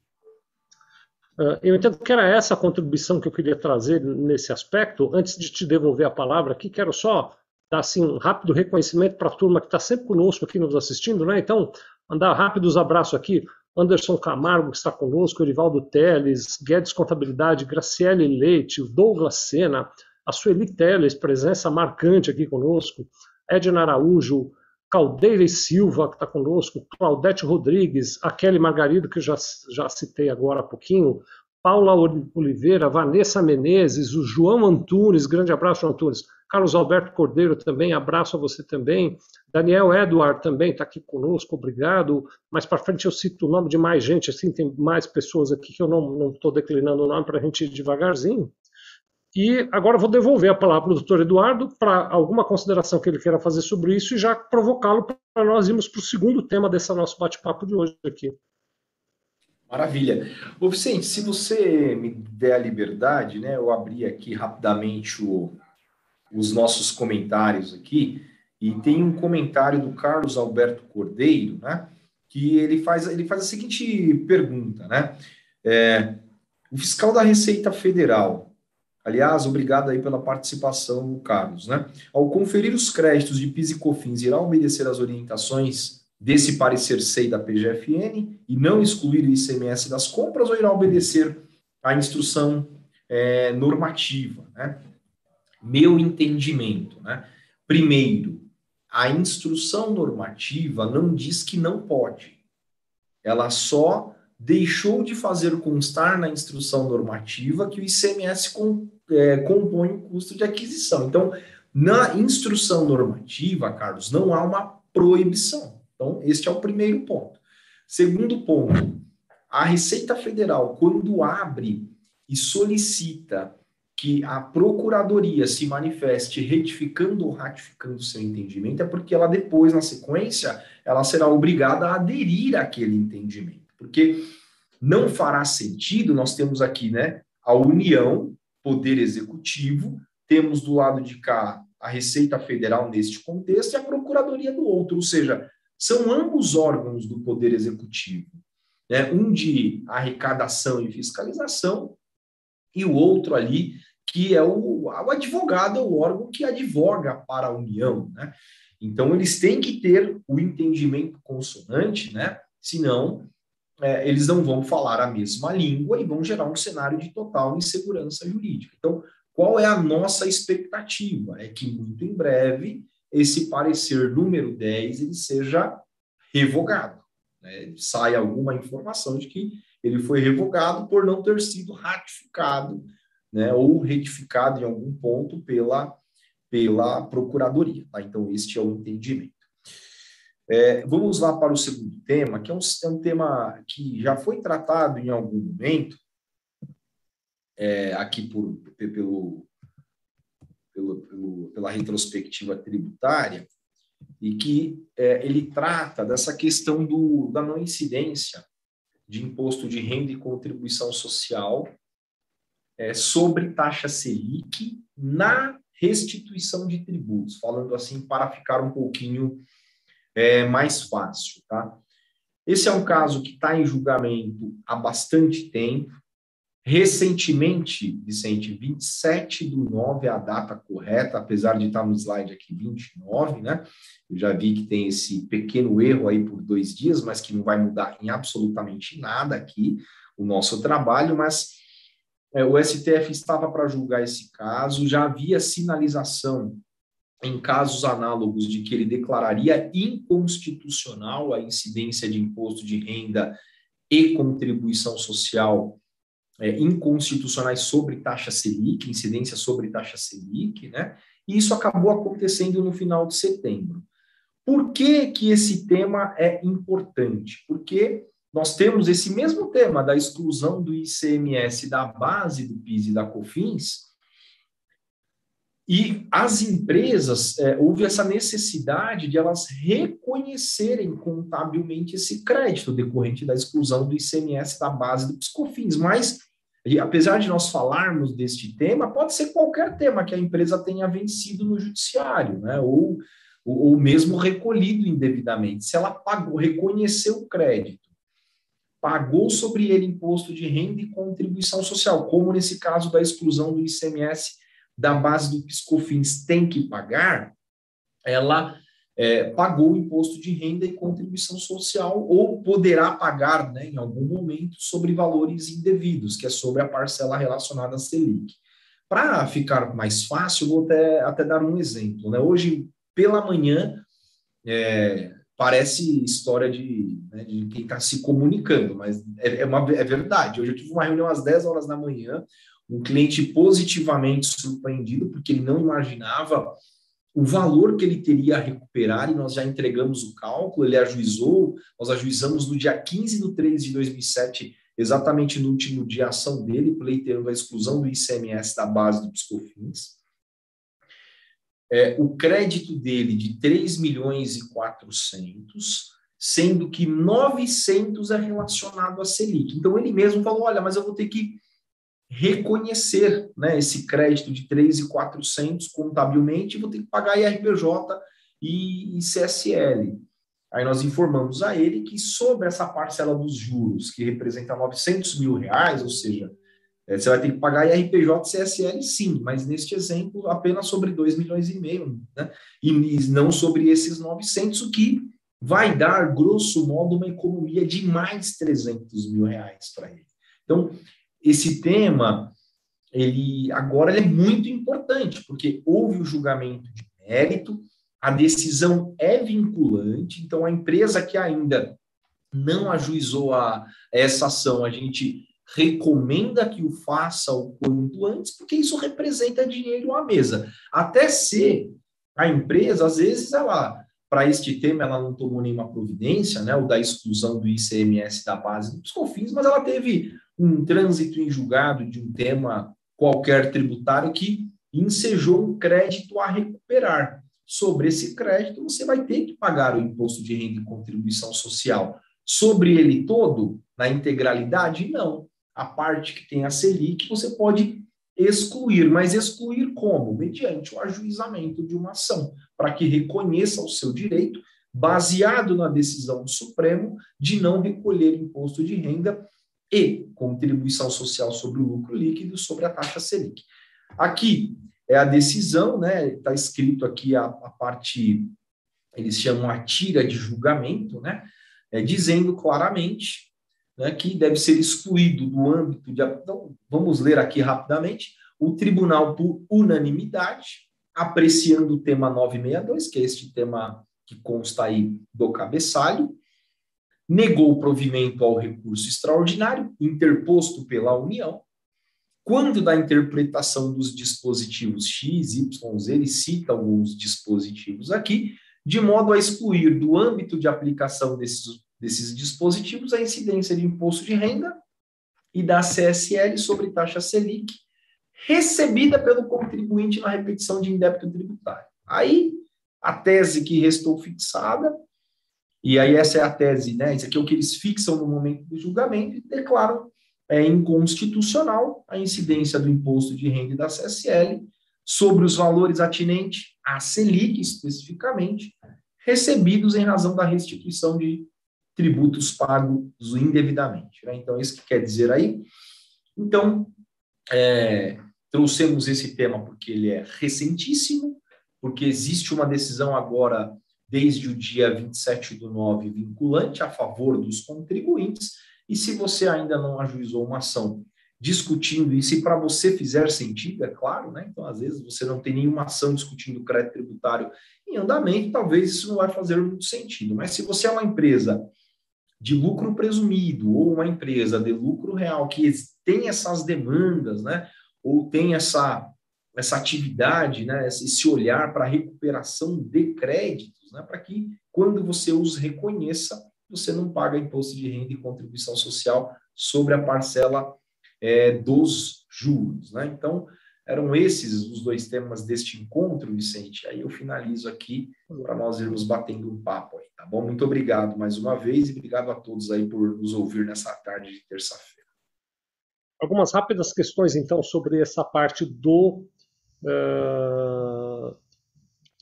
Ah, eu entendo que era essa a contribuição que eu queria trazer nesse aspecto. Antes de te devolver a palavra aqui, quero só dar assim, um rápido reconhecimento para a turma que está sempre conosco aqui nos assistindo. Né? Então, mandar rápidos abraços aqui. Anderson Camargo, que está conosco, Erivaldo Teles, Guedes Contabilidade, Graciele Leite, Douglas Sena, a Sueli Teles, presença marcante aqui conosco, Edna Araújo, Caldeira Silva, que está conosco, Claudete Rodrigues, a Kelly Margarido, que já, já citei agora há pouquinho, Paula Oliveira, Vanessa Menezes, o João Antunes, grande abraço, João Antunes, Carlos Alberto Cordeiro também, abraço a você também, Daniel Edward também está aqui conosco, obrigado. Mais para frente eu cito o nome de mais gente, assim, tem mais pessoas aqui que eu não estou declinando o nome para a gente ir devagarzinho. E agora vou devolver a palavra para o doutor Eduardo para alguma consideração que ele queira fazer sobre isso e já provocá-lo para nós irmos para o segundo tema desse nosso bate-papo de hoje aqui. Maravilha. Ô Vicente, se você me der a liberdade, né, eu abri aqui rapidamente o, os nossos comentários aqui, e tem um comentário do Carlos Alberto Cordeiro, né, que ele faz, ele faz a seguinte pergunta, né, é, o fiscal da Receita Federal Aliás, obrigado aí pela participação, Carlos. Né? Ao conferir os créditos de PIS e COFINS, irá obedecer às orientações desse parecer SEI da PGFN e não excluir o ICMS das compras ou irá obedecer à instrução é, normativa? Né? Meu entendimento. Né? Primeiro, a instrução normativa não diz que não pode. Ela só deixou de fazer constar na instrução normativa que o ICMS com, é, compõe o custo de aquisição. Então, na instrução normativa, Carlos, não há uma proibição. Então, este é o primeiro ponto. Segundo ponto, a Receita Federal, quando abre e solicita que a Procuradoria se manifeste retificando ou ratificando seu entendimento, é porque ela depois, na sequência, ela será obrigada a aderir àquele entendimento porque não fará sentido, nós temos aqui né, a União, Poder Executivo, temos do lado de cá a Receita Federal neste contexto e a Procuradoria do outro, ou seja, são ambos órgãos do Poder Executivo. Né? Um de arrecadação e fiscalização, e o outro ali, que é o, o advogado, o órgão que advoga para a União. Né? Então, eles têm que ter o entendimento consonante, né? senão é, eles não vão falar a mesma língua e vão gerar um cenário de total insegurança jurídica. Então, qual é a nossa expectativa? É que muito em breve esse parecer número 10 ele seja revogado. Né? Sai alguma informação de que ele foi revogado por não ter sido ratificado né? ou retificado em algum ponto pela, pela Procuradoria. Tá? Então, este é o entendimento. É, vamos lá para o segundo tema, que é um, é um, tema que já foi tratado em algum momento, é, aqui por, pelo, pelo, pelo, pela retrospectiva tributária, e que é, ele trata dessa questão do, da não incidência de imposto de renda e contribuição social é, sobre taxa Selic na restituição de tributos, falando assim para ficar um pouquinho é mais fácil, tá? Esse é um caso que está em julgamento há bastante tempo. Recentemente, Vicente, 27 do 9 é a data correta, apesar de estar no slide aqui 29, né? Eu já vi que tem esse pequeno erro aí por dois dias, mas que não vai mudar em absolutamente nada aqui o nosso trabalho, mas é, o STF estava para julgar esse caso, já havia sinalização em casos análogos de que ele declararia inconstitucional a incidência de imposto de renda e contribuição social é, inconstitucionais sobre taxa Selic, incidência sobre taxa Selic, né? E isso acabou acontecendo no final de setembro. Por que, que esse tema é importante? Porque nós temos esse mesmo tema da exclusão do ICMS da base do PIS e da COFINS E as empresas, é, houve essa necessidade de elas reconhecerem contabilmente esse crédito decorrente da exclusão do ICMS da base do Piscofins. Mas, apesar de nós falarmos deste tema, pode ser qualquer tema que a empresa tenha vencido no judiciário, né? ou, ou mesmo recolhido indevidamente. Se ela pagou, reconheceu o crédito, pagou sobre ele imposto de renda e contribuição social, como nesse caso da exclusão do ICMS da base do Piscofins tem que pagar, ela é, pagou imposto de renda e contribuição social ou poderá pagar, né, em algum momento, sobre valores indevidos, que é sobre a parcela relacionada à Selic. Para ficar mais fácil, vou até, até dar um exemplo. Né? Hoje, pela manhã, é, parece história de, né, de quem está se comunicando, mas é, é, uma, é verdade. Hoje eu tive uma reunião às 10 horas da manhã, um cliente positivamente surpreendido, porque ele não imaginava o valor que ele teria a recuperar, e nós já entregamos o cálculo, ele ajuizou, nós ajuizamos no dia 15 de 3 de 2007, exatamente no último dia ação dele, pleiteando a exclusão do ICMS da base do Piscofins. É, o crédito dele de 3 milhões e 400, sendo que 900 é relacionado à Selic. Então, ele mesmo falou, olha, mas eu vou ter que reconhecer né, esse crédito de 3,400 contabilmente, vou ter que pagar IRPJ e, CSL. Aí nós informamos a ele que sobre essa parcela dos juros, que representa 900 mil reais, ou seja, é, você vai ter que pagar IRPJ e CSL sim, mas neste exemplo apenas sobre 2 milhões e meio, né? e não sobre esses 900, o que vai dar, grosso modo, uma economia de mais 300 mil reais para ele. Então, esse tema, ele agora ele é muito importante, porque houve o julgamento de mérito, a decisão é vinculante, então a empresa que ainda não ajuizou a essa ação, a gente recomenda que o faça o quanto antes, porque isso representa dinheiro à mesa. Até se a empresa, às vezes, ela, para este tema, ela não tomou nenhuma providência, né, o da exclusão do ICMS da base dos confins, mas ela teve um trânsito em julgado de um tema qualquer tributário que ensejou um crédito a recuperar. Sobre esse crédito, você vai ter que pagar o imposto de renda e contribuição social. Sobre ele todo, na integralidade, não. A parte que tem a Selic, você pode excluir, mas excluir como? Mediante o ajuizamento de uma ação, para que reconheça o seu direito, baseado na decisão do Supremo de não recolher imposto de renda e contribuição social sobre o lucro líquido sobre a taxa Selic. Aqui é a decisão, né? Está escrito aqui a, a, parte, eles chamam a tira de julgamento, né? É, dizendo claramente né, que deve ser excluído do âmbito de. Então, vamos ler aqui rapidamente. O tribunal, por unanimidade, apreciando o tema 962, que é este tema que consta aí do cabeçalho, negou o provimento ao recurso extraordinário interposto pela União, quando da interpretação dos dispositivos X, Y, Z, ele cita alguns dispositivos aqui, de modo a excluir do âmbito de aplicação desses, desses dispositivos a incidência de imposto de renda e da CSL sobre taxa Selic, recebida pelo contribuinte na repetição de indébito tributário. Aí, a tese que restou fixada e aí essa é a tese, né? Isso aqui é o que eles fixam no momento do julgamento e declaram é, inconstitucional a incidência do imposto de renda da CSL sobre os valores atinentes à Selic, especificamente, recebidos em razão da restituição de tributos pagos indevidamente. Né? Então, isso que quer dizer aí. Então, é, trouxemos esse tema porque ele é recentíssimo, porque existe uma decisão agora desde o dia 27 do 9, vinculante a favor dos contribuintes. E se você ainda não ajuizou uma ação discutindo e para você fizer sentido, é claro, né? Então, às vezes, você não tem nenhuma ação discutindo crédito tributário em andamento, talvez isso não vai fazer muito sentido. Mas se você é uma empresa de lucro presumido ou uma empresa de lucro real que tem essas demandas, né? Ou tem essa essa atividade, né, esse olhar para recuperação de créditos, né, para que quando você os reconheça, você não paga imposto de renda e contribuição social sobre a parcela é, dos juros. Né? Então, Eram esses os dois temas deste encontro, Vicente. Aí eu finalizo aqui para nós irmos batendo um papo aí, tá bom? Muito obrigado mais uma vez e obrigado a todos aí por nos ouvir nessa tarde de terça-feira. Algumas rápidas questões, então, sobre essa parte do, uh,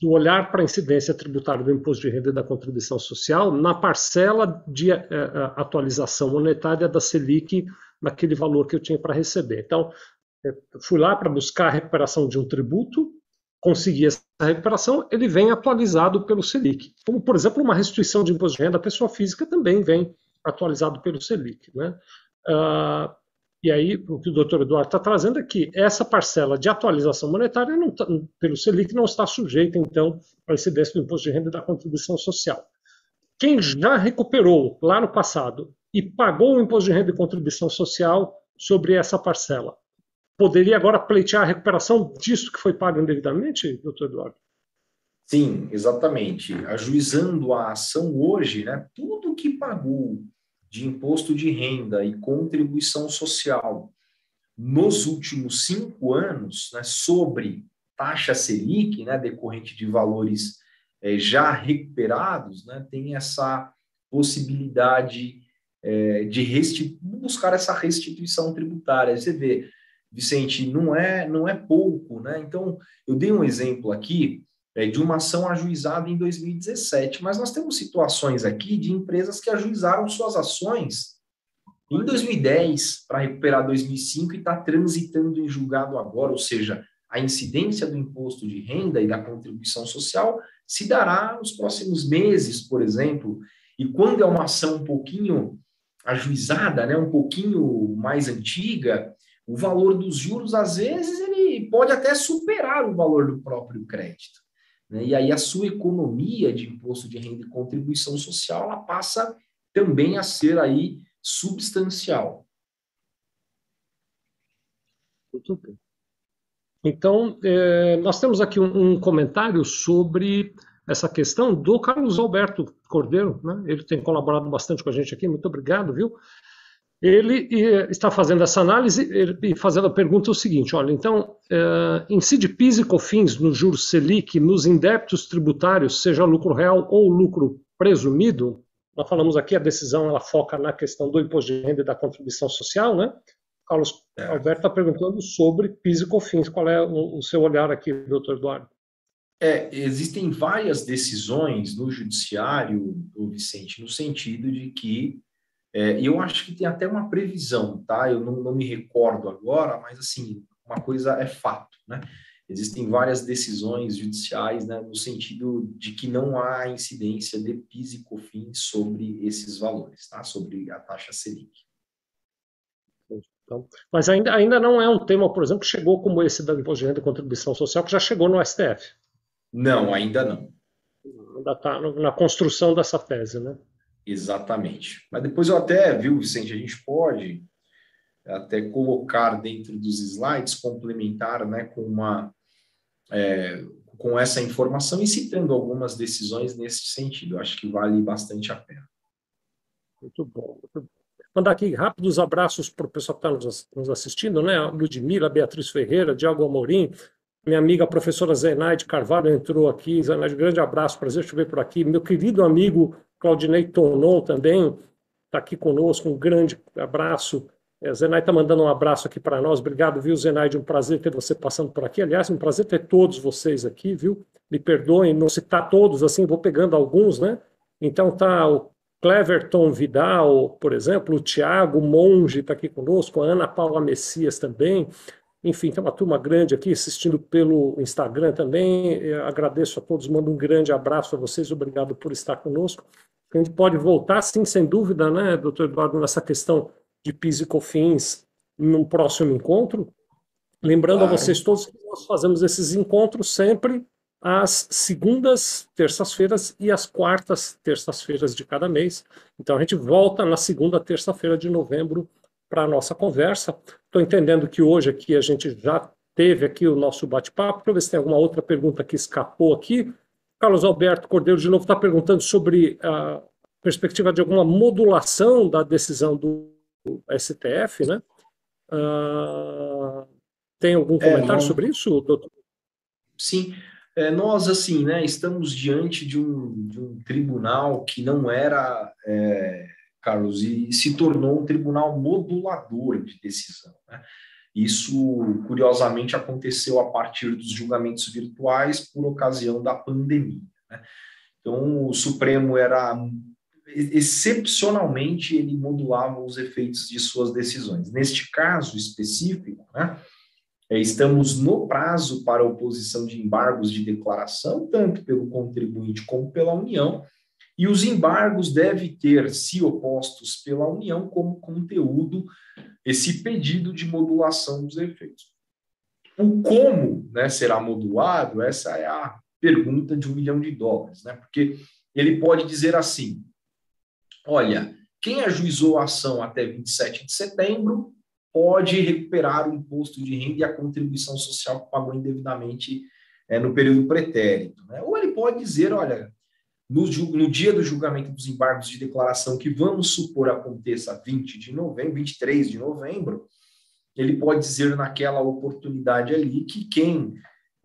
do olhar para a incidência tributária do imposto de renda e da contribuição social na parcela de uh, atualização monetária da Selic naquele valor que eu tinha para receber. Então, fui lá para buscar a recuperação de um tributo, consegui essa recuperação, ele vem atualizado pelo Selic. Como, por exemplo, uma restituição de imposto de renda à pessoa física também vem atualizado pelo Selic. Né? Uh, e aí, o que o doutor Eduardo está trazendo é que essa parcela de atualização monetária tá, pelo Selic não está sujeita, então, à incidência do imposto de renda e da contribuição social. Quem já recuperou lá no passado e pagou o imposto de renda e contribuição social sobre essa parcela, poderia agora pleitear a recuperação disso que foi pago indevidamente, doutor Eduardo? Sim, exatamente. Ajuizando a ação hoje, né, tudo que pagou de imposto de renda e contribuição social nos últimos cinco anos, né, sobre taxa Selic, né, decorrente de valores é, já recuperados, né, tem essa possibilidade é, de buscar essa restituição tributária. Você vê, Vicente, não é, não é pouco, né? Então, eu dei um exemplo aqui de uma ação ajuizada em 2017, mas nós temos situações aqui de empresas que ajuizaram suas ações em 2010 para recuperar 2005 e está transitando em julgado agora, ou seja, a incidência do imposto de renda e da contribuição social se dará nos próximos meses, por exemplo, e quando é uma ação um pouquinho ajuizada, né, um pouquinho mais antiga, o valor dos juros, às vezes, ele pode até superar o valor do próprio crédito. Né? E aí a sua economia de imposto de renda e contribuição social, ela passa também a ser aí substancial. Muito bem. Então, é, nós temos aqui um, um, comentário sobre essa questão do Carlos Alberto Cordeiro, né? ele tem colaborado bastante com a gente aqui, muito obrigado, viu? Ele está fazendo essa análise e fazendo a pergunta o seguinte: olha, então, é, incide PIS e COFINS no juros Selic nos indébitos tributários, seja lucro real ou lucro presumido? Nós falamos aqui, a decisão ela foca na questão do imposto de renda e da contribuição social, né? Carlos é. Alberto está perguntando sobre PIS e COFINS. Qual é o, o seu olhar aqui, doutor Eduardo? É, existem várias decisões no judiciário, Vicente, no sentido de que é, e eu acho que tem até uma previsão, tá? Eu não, não me recordo agora, mas assim, uma coisa é fato, né? Existem várias decisões judiciais né, no sentido de que não há incidência de PIS e COFINS sobre esses valores, tá? sobre a taxa Selic. Então, mas ainda, ainda não é um tema, por exemplo, que chegou como esse da imposto de renda e contribuição social, que já chegou no STF. Não, ainda não. Ainda está na construção dessa tese, né? Exatamente. Mas depois eu até, viu, Vicente, a gente pode até colocar dentro dos slides, complementar né, com, uma, é, com essa informação e citando algumas decisões nesse sentido. Eu acho que vale bastante a pena. Muito bom. Muito bom. Mandar aqui rápidos abraços para o pessoal que está nos assistindo, né? Ludmila, Beatriz Ferreira, Diago Amorim, minha amiga professora Zenaide Carvalho entrou aqui. Zenaide, grande abraço, prazer te ver por aqui. Meu querido amigo Claudinei Tonon também está aqui conosco, um grande abraço. É, Zenaide está mandando um abraço aqui para nós. Obrigado, viu, Zenaide? Um prazer ter você passando por aqui. Aliás, um prazer ter todos vocês aqui, viu? Me perdoem não citar todos, assim, vou pegando alguns, né? Então tá o Cleverton Vidal, por exemplo, o Tiago Monge está aqui conosco, a Ana Paula Messias também. Enfim, tem uma turma grande aqui assistindo pelo Instagram também. Eu agradeço a todos, mando um grande abraço a vocês, obrigado por estar conosco. A gente pode voltar, sim, sem dúvida, né, doutor Eduardo, nessa questão de PIS e COFINS num próximo encontro. Lembrando claro. a vocês todos que nós fazemos esses encontros sempre às segundas, terças-feiras e às quartas, terças-feiras de cada mês. Então a gente volta na segunda, terça-feira de novembro para a nossa conversa. Estou entendendo que hoje aqui a gente já teve aqui o nosso bate-papo. Para ver se tem alguma outra pergunta que escapou aqui. Carlos Alberto Cordeiro, de novo, está perguntando sobre a perspectiva de alguma modulação da decisão do STF, né? Uh, Tem algum é, comentário é, sobre isso, doutor? Sim, é, nós, assim, né, estamos diante de um, de um tribunal que não era, é, Carlos, e se tornou um tribunal modulador de decisão. Né? Isso, curiosamente, aconteceu a partir dos julgamentos virtuais por ocasião da pandemia. Né? Então, o Supremo era excepcionalmente ele modulava os efeitos de suas decisões. Neste caso específico, né, é, estamos no prazo para oposição de embargos de declaração, tanto pelo contribuinte como pela União, e os embargos devem ter, se opostos pela União, como conteúdo esse pedido de modulação dos efeitos. O como né, será modulado, essa é a pergunta de um milhão de dólares, né? porque ele pode dizer assim: olha, quem ajuizou a ação até 27 de setembro pode recuperar o imposto de renda e a contribuição social que pagou indevidamente é, no período pretérito. Né? Ou ele pode dizer, olha, no, no, dia do julgamento dos embargos de declaração, que vamos supor aconteça 20 de novembro, 23 de novembro, ele pode dizer naquela oportunidade ali que quem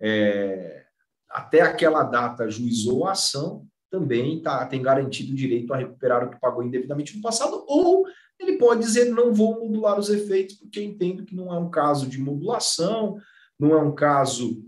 é, até aquela data juizou a ação também tá, tem garantido o direito a recuperar o que pagou indevidamente no passado, ou ele pode dizer não vou modular os efeitos, porque entendo que não é um caso de modulação, não é um caso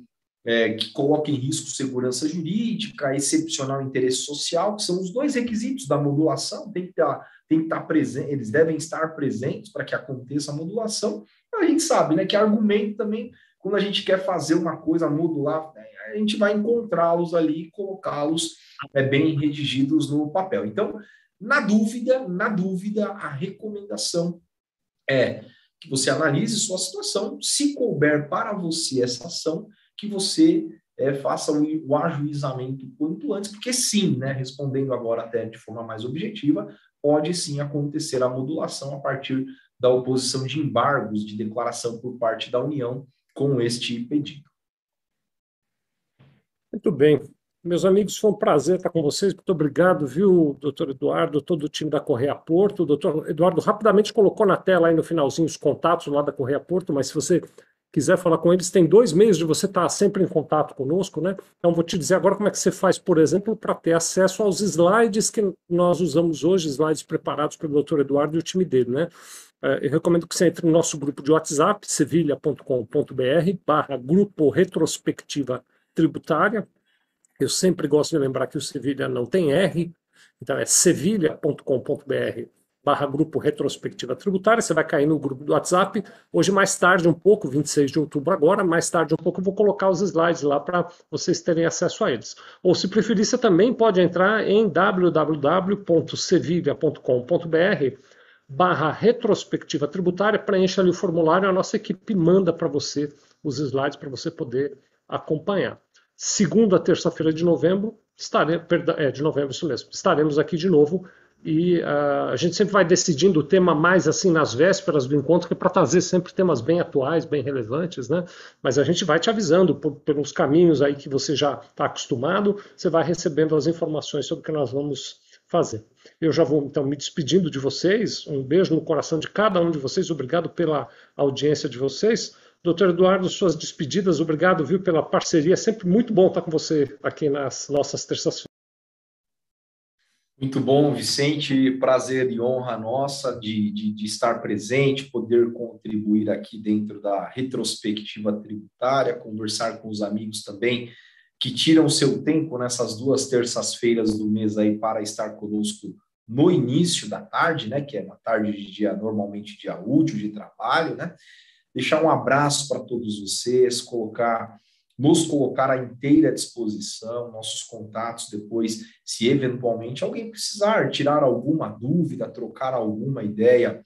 é, que coloca em risco segurança jurídica, excepcional interesse social, que são os dois requisitos da modulação, tem que estar, tem que estar presente, eles devem estar presentes para que aconteça a modulação. A gente sabe né, que argumento também, quando a gente quer fazer uma coisa modular, a gente vai encontrá-los ali e colocá-los é, bem redigidos no papel. Então, na dúvida, na dúvida, a recomendação é que você analise sua situação, se couber para você essa ação, que você é, faça o, o, ajuizamento quanto antes, porque sim, né, respondendo agora até de forma mais objetiva, pode sim acontecer a modulação a partir da oposição de embargos de declaração por parte da União com este pedido. Muito bem. Meus amigos, foi um prazer estar com vocês. Muito obrigado, viu, doutor Eduardo, todo o time da Correia Porto. O doutor Eduardo rapidamente colocou na tela aí no finalzinho os contatos lá da Correia Porto, mas se você quiser falar com eles, tem dois meios de você estar sempre em contato conosco, né? Então, vou te dizer agora como é que você faz, por exemplo, para ter acesso aos slides que nós usamos hoje, slides preparados pelo doutor Eduardo e o time dele, né? É, eu recomendo que você entre no nosso grupo de WhatsApp, sevilha.com.br barra grupo retrospectiva tributária, eu sempre gosto de lembrar que o Sevilha não tem R, então é sevilha.com.br barra grupo retrospectiva tributária, você vai cair no grupo do WhatsApp. Hoje, mais tarde um pouco, 26 de outubro agora, mais tarde um pouco eu vou colocar os slides lá para vocês terem acesso a eles. Ou se preferir, você também pode entrar em www.sevilha.com.br barra retrospectiva tributária, preencha ali o formulário, a nossa equipe manda para você os slides para você poder acompanhar segunda terça-feira de novembro, é, de novembro, isso mesmo, estaremos aqui de novo e uh, a gente sempre vai decidindo o tema mais assim nas vésperas do encontro, que é para trazer sempre temas bem atuais, bem relevantes, né? Mas a gente vai te avisando por, pelos caminhos aí que você já está acostumado, você vai recebendo as informações sobre o que nós vamos fazer. Eu já vou então me despedindo de vocês, um beijo no coração de cada um de vocês, obrigado pela audiência de vocês. Doutor Eduardo, suas despedidas, obrigado, viu, pela parceria. É sempre muito bom estar com você aqui nas nossas terças-feiras. Muito bom, Vicente. Prazer e honra nossa de, de, de, estar presente, poder contribuir aqui dentro da retrospectiva tributária, conversar com os amigos também que tiram seu tempo nessas duas terças-feiras do mês aí para estar conosco no início da tarde, né, que é uma tarde de dia normalmente dia útil de trabalho, né? deixar um abraço para todos vocês, colocar nos colocar à inteira disposição, nossos contatos depois, se eventualmente alguém precisar tirar alguma dúvida, trocar alguma ideia,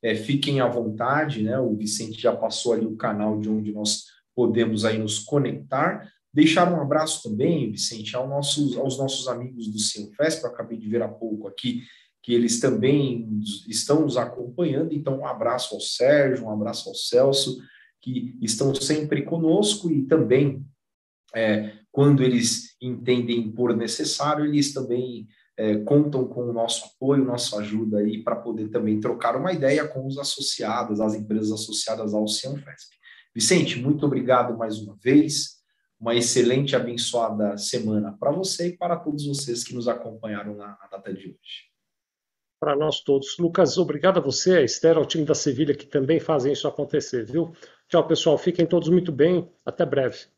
é, fiquem à vontade, né? O Vicente já passou ali o canal de onde nós podemos aí nos conectar. Deixar um abraço também, Vicente, aos nossos, aos nossos amigos do Cienfesp, eu acabei de ver há pouco aqui, que eles também estão nos acompanhando. Então, um abraço ao Sérgio, um abraço ao Celso, que estão sempre conosco e também, é, quando eles entendem por necessário, eles também é, contam com o nosso apoio, nossa ajuda aí para poder também trocar uma ideia com os associados, as empresas associadas ao Cianfesp. Vicente, muito obrigado mais uma vez. Uma excelente, abençoada semana para você e para todos vocês que nos acompanharam na, na data de hoje. Para nós todos. Lucas, obrigado a você, a Esther, ao time da Sevilha, que também fazem isso acontecer, viu? Tchau, pessoal. Fiquem todos muito bem. Até breve.